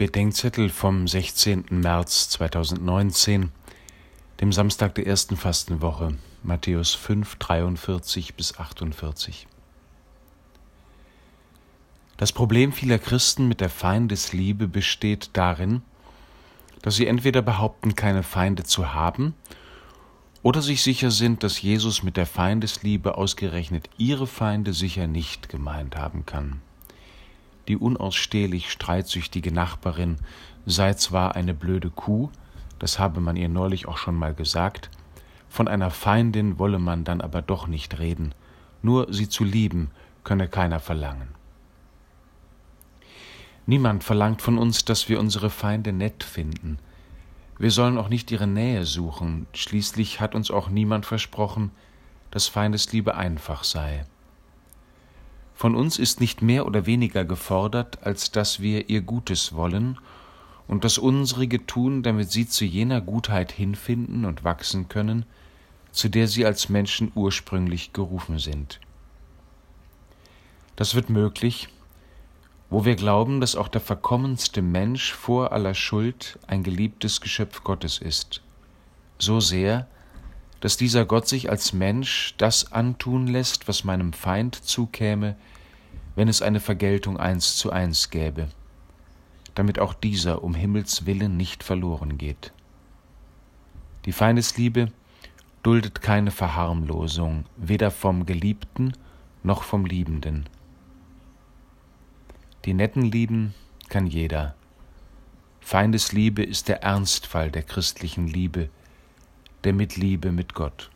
Bedenkzettel vom 16. März 2019, dem Samstag der ersten Fastenwoche, Matthäus 5, 43 bis 48. Das Problem vieler Christen mit der Feindesliebe besteht darin, dass sie entweder behaupten, keine Feinde zu haben, oder sich sicher sind, dass Jesus mit der Feindesliebe ausgerechnet ihre Feinde sicher nicht gemeint haben kann. Die unausstehlich streitsüchtige Nachbarin sei zwar eine blöde Kuh, das habe man ihr neulich auch schon mal gesagt, von einer Feindin wolle man dann aber doch nicht reden, nur sie zu lieben könne keiner verlangen. Niemand verlangt von uns, dass wir unsere Feinde nett finden. Wir sollen auch nicht ihre Nähe suchen, schließlich hat uns auch niemand versprochen, dass Feindesliebe einfach sei. Von uns ist nicht mehr oder weniger gefordert, als dass wir ihr Gutes wollen und das Unsrige tun, damit sie zu jener Gutheit hinfinden und wachsen können, zu der sie als Menschen ursprünglich gerufen sind. Das wird möglich, wo wir glauben, dass auch der verkommenste Mensch vor aller Schuld ein geliebtes Geschöpf Gottes ist, so sehr, dass dieser Gott sich als Mensch das antun lässt, was meinem Feind zukäme, wenn es eine Vergeltung eins zu eins gäbe, damit auch dieser um Himmels willen nicht verloren geht. Die Feindesliebe duldet keine Verharmlosung, weder vom Geliebten noch vom Liebenden. Die Netten lieben kann jeder. Feindesliebe ist der Ernstfall der christlichen Liebe, der Mitliebe mit Gott.